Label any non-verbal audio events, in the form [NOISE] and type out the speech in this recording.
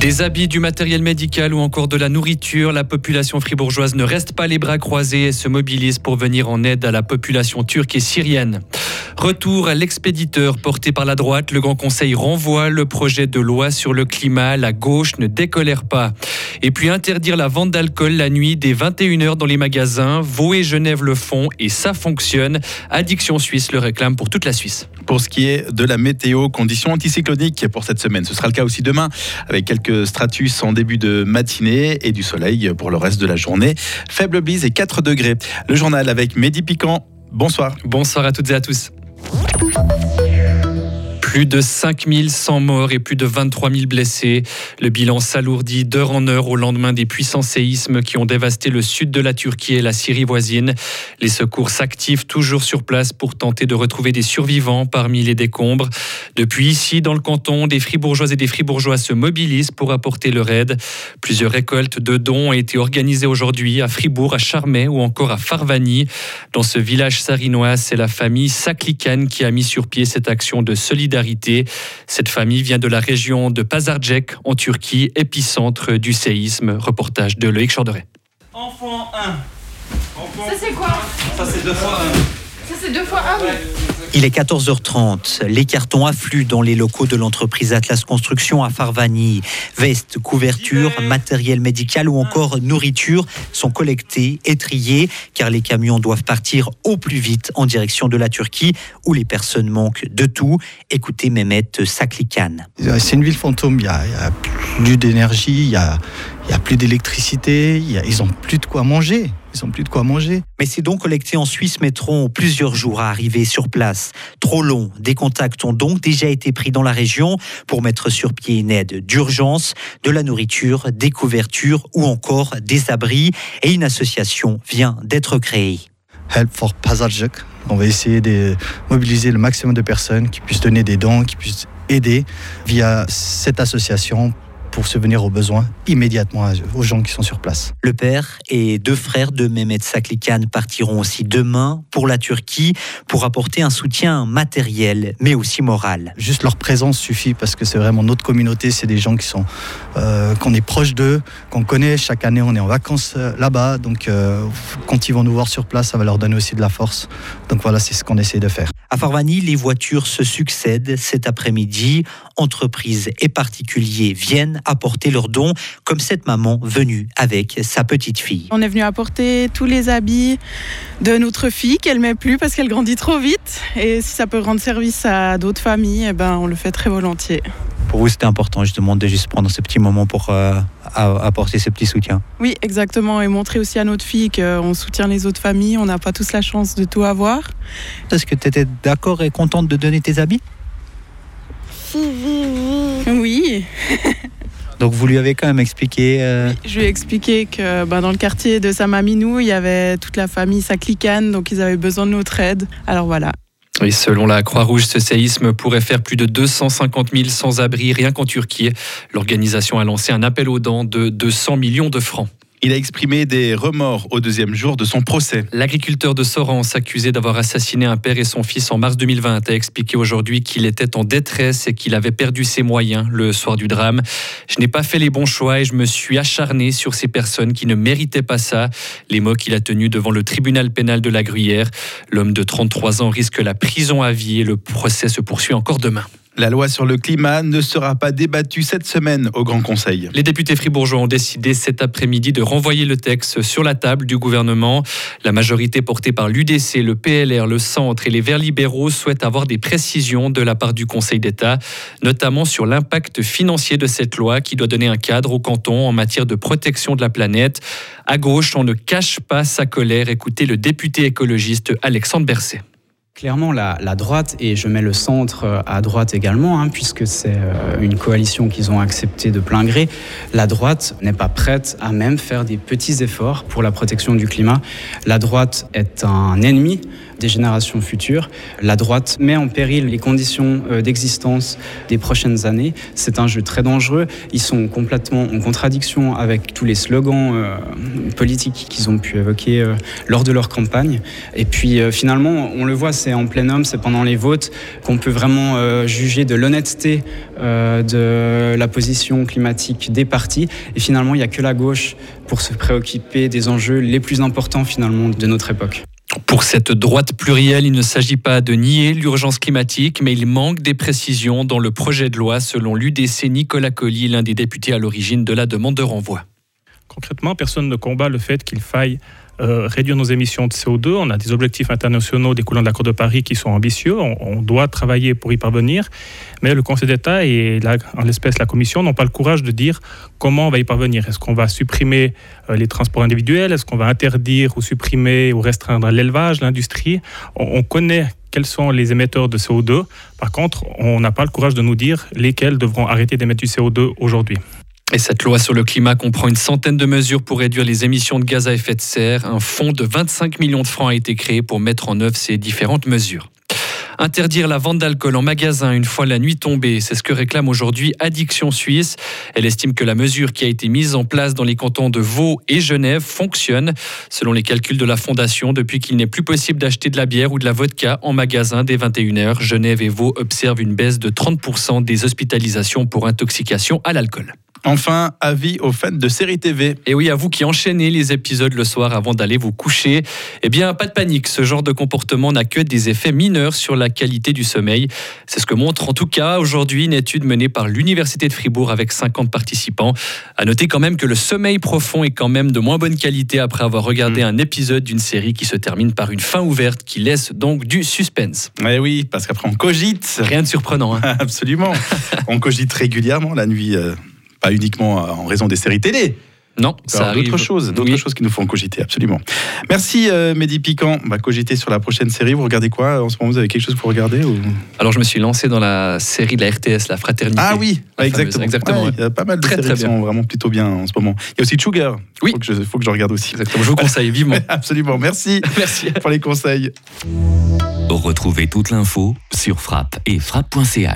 Des habits, du matériel médical ou encore de la nourriture, la population fribourgeoise ne reste pas les bras croisés et se mobilise pour venir en aide à la population turque et syrienne. Retour à l'expéditeur porté par la droite. Le Grand Conseil renvoie le projet de loi sur le climat. La gauche ne décolère pas. Et puis interdire la vente d'alcool la nuit dès 21h dans les magasins. Vaud et Genève le font et ça fonctionne. Addiction Suisse le réclame pour toute la Suisse. Pour ce qui est de la météo, conditions anticycloniques pour cette semaine. Ce sera le cas aussi demain avec quelques stratus en début de matinée et du soleil pour le reste de la journée. Faible bise et 4 degrés. Le journal avec Mehdi Piquant. Bonsoir. Bonsoir à toutes et à tous. Plus de 5100 morts et plus de 23 000 blessés. Le bilan s'alourdit d'heure en heure au lendemain des puissants séismes qui ont dévasté le sud de la Turquie et la Syrie voisine. Les secours s'activent toujours sur place pour tenter de retrouver des survivants parmi les décombres. Depuis ici, dans le canton, des fribourgeoises et des fribourgeois se mobilisent pour apporter leur aide. Plusieurs récoltes de dons ont été organisées aujourd'hui à Fribourg, à Charmey ou encore à Farvani. Dans ce village sarinois, c'est la famille Saklikan qui a mis sur pied cette action de solidarité cette famille vient de la région de Pazarcek en Turquie, épicentre du séisme. Reportage de Loïc Chorderet. Enfant 1. Ça c'est quoi? Ça c'est deux fois 1. Ça c'est deux fois un il est 14h30. Les cartons affluent dans les locaux de l'entreprise Atlas Construction à Farvani. Vestes, couvertures, matériel médical ou encore nourriture sont collectés et triés car les camions doivent partir au plus vite en direction de la Turquie où les personnes manquent de tout. Écoutez Mehmet Saklikan. C'est une ville fantôme. Il n'y a, plus d'énergie, il n'y a, plus d'électricité, ils n'ont plus de quoi manger. Ils n'ont plus de quoi manger. Mais ces dons collectés en Suisse mettront plusieurs jours à arriver sur place. Trop long. Des contacts ont donc déjà été pris dans la région pour mettre sur pied une aide d'urgence, de la nourriture, des couvertures ou encore des abris. Et une association vient d'être créée. Help for Pazarjuk. On va essayer de mobiliser le maximum de personnes qui puissent donner des dons, qui puissent aider via cette association pour subvenir aux besoins immédiatement aux gens qui sont sur place. Le père et deux frères de Mehmet Saklikan partiront aussi demain pour la Turquie pour apporter un soutien matériel mais aussi moral. Juste leur présence suffit parce que c'est vraiment notre communauté, c'est des gens qui sont euh, qu'on est proche d'eux, qu'on connaît. Chaque année, on est en vacances euh, là-bas, donc euh, quand ils vont nous voir sur place, ça va leur donner aussi de la force. Donc voilà, c'est ce qu'on essaie de faire. À Farvani, les voitures se succèdent cet après-midi. Entreprises et particuliers viennent apporter leurs dons, comme cette maman venue avec sa petite fille. On est venu apporter tous les habits de notre fille qu'elle met plus parce qu'elle grandit trop vite. Et si ça peut rendre service à d'autres familles, eh ben, on le fait très volontiers. Pour vous, c'était important justement de juste prendre ce petit moment pour euh, apporter ce petit soutien. Oui, exactement. Et montrer aussi à notre fille qu'on soutient les autres familles. On n'a pas tous la chance de tout avoir. Est-ce que tu étais d'accord et contente de donner tes habits? Oui. [LAUGHS] Donc vous lui avez quand même expliqué euh, Je lui ai expliqué que bah, dans le quartier de Samaminou, il y avait toute la famille Saklikane, donc ils avaient besoin de notre aide. Alors voilà. Oui, selon la Croix-Rouge, ce séisme pourrait faire plus de 250 000 sans-abri rien qu'en Turquie. L'organisation a lancé un appel aux dents de 200 millions de francs. Il a exprimé des remords au deuxième jour de son procès. L'agriculteur de Sorens, accusé d'avoir assassiné un père et son fils en mars 2020, a expliqué aujourd'hui qu'il était en détresse et qu'il avait perdu ses moyens le soir du drame. Je n'ai pas fait les bons choix et je me suis acharné sur ces personnes qui ne méritaient pas ça. Les mots qu'il a tenus devant le tribunal pénal de la Gruyère. L'homme de 33 ans risque la prison à vie et le procès se poursuit encore demain. La loi sur le climat ne sera pas débattue cette semaine au Grand Conseil. Les députés fribourgeois ont décidé cet après-midi de renvoyer le texte sur la table du gouvernement. La majorité portée par l'UDC, le PLR, le Centre et les Verts libéraux souhaite avoir des précisions de la part du Conseil d'État, notamment sur l'impact financier de cette loi qui doit donner un cadre au canton en matière de protection de la planète. À gauche, on ne cache pas sa colère. Écoutez le député écologiste Alexandre Berset. Clairement, la, droite, et je mets le centre euh, à droite également, hein, puisque c'est euh, une coalition qu'ils ont acceptée de plein gré, la droite n'est pas prête à même faire des petits efforts pour la protection du climat. La droite est un ennemi des générations futures. La droite met en péril les conditions euh, d'existence des prochaines années. C'est un jeu très dangereux. Ils sont complètement en contradiction avec tous les slogans politiques qu'ils ont pu évoquer lors de leur campagne. Et puis finalement, on le voit, c'est c'est en plénum, c'est pendant les votes qu'on peut vraiment euh, juger de l'honnêteté euh, de la position climatique des partis. Et finalement, il n'y a que la gauche pour se préoccuper des enjeux les plus importants finalement de notre époque. Pour cette droite plurielle, il ne s'agit pas de nier l'urgence climatique, mais il manque des précisions dans le projet de loi, selon l'UDC Nicolas Colli, l'un des députés à l'origine de la demande de renvoi. Concrètement, personne ne combat le fait qu'il faille euh, réduire nos émissions de CO2. On a des objectifs internationaux découlant de l'accord de Paris qui sont ambitieux. On, doit travailler pour y parvenir. Mais le Conseil d'État et en l'espèce la Commission n'ont pas le courage de dire comment on va y parvenir. Est-ce qu'on va supprimer euh, les transports individuels? Est-ce qu'on va interdire ou supprimer ou restreindre l'élevage, l'industrie? On connaît quels sont les émetteurs de CO2. Par contre, on n'a pas le courage de nous dire lesquels devront arrêter d'émettre du CO2 aujourd'hui. Et cette loi sur le climat comprend une centaine de mesures pour réduire les émissions de gaz à effet de serre. Un fonds de 25 millions de francs a été créé pour mettre en œuvre ces différentes mesures. Interdire la vente d'alcool en magasin une fois la nuit tombée, c'est ce que réclame aujourd'hui Addiction Suisse. Elle estime que la mesure qui a été mise en place dans les cantons de Vaud et Genève fonctionne. Selon les calculs de la Fondation, depuis qu'il n'est plus possible d'acheter de la bière ou de la vodka en magasin dès 21h, Genève et Vaud observent une baisse de 30% des hospitalisations pour intoxication à l'alcool. Enfin, avis aux fans de séries TV. Et oui, à vous qui enchaînez les épisodes le soir avant d'aller vous coucher, eh bien, pas de panique, ce genre de comportement n'a que des effets mineurs sur la qualité du sommeil. C'est ce que montre en tout cas aujourd'hui une étude menée par l'Université de Fribourg avec 50 participants. À noter quand même que le sommeil profond est quand même de moins bonne qualité après avoir regardé mmh. un épisode d'une série qui se termine par une fin ouverte qui laisse donc du suspense. Eh oui, parce qu'après on cogite. Rien de surprenant. Hein. [LAUGHS] Absolument. [LAUGHS] on cogite régulièrement la nuit. Euh pas uniquement en raison des séries télé. Non, ça d'autres choses, d'autres oui. choses qui nous font cogiter, absolument. Merci euh, Mehdi Piquant. On va cogiter sur la prochaine série. Vous regardez quoi en ce moment? Vous avez quelque chose pour regarder ou... Alors je me suis lancé dans la série de la RTS, la Fraternité. Ah oui, exactement. exactement ouais, il y a pas mal de très, séries très qui sont vraiment plutôt bien en ce moment. Il y a aussi Sugar. Oui. Faut que je, faut que je regarde aussi. Exactement. Je vous conseille vivement. [LAUGHS] absolument. Merci. [LAUGHS] Merci pour les conseils. Retrouvez toute l'info sur frappe et frappe.ch.